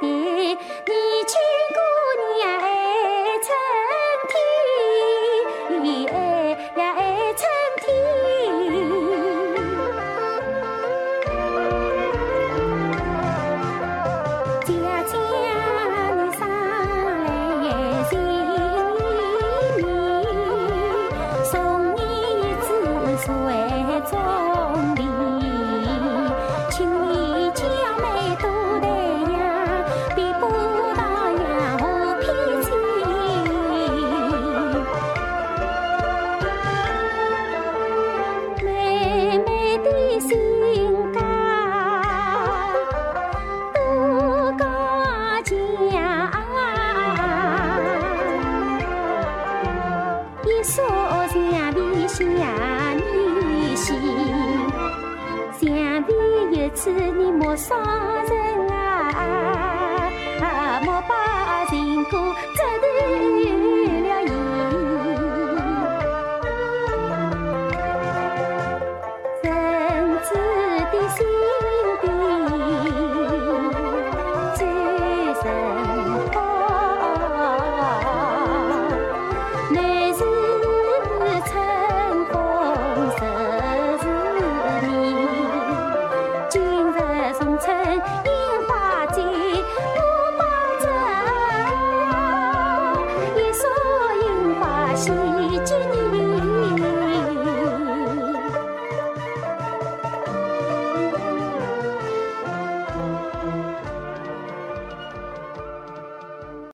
你劝姑娘爱春天呀爱春天姐姐生来情意送你一说城边城边行，城边有次你莫双人啊，莫把人过。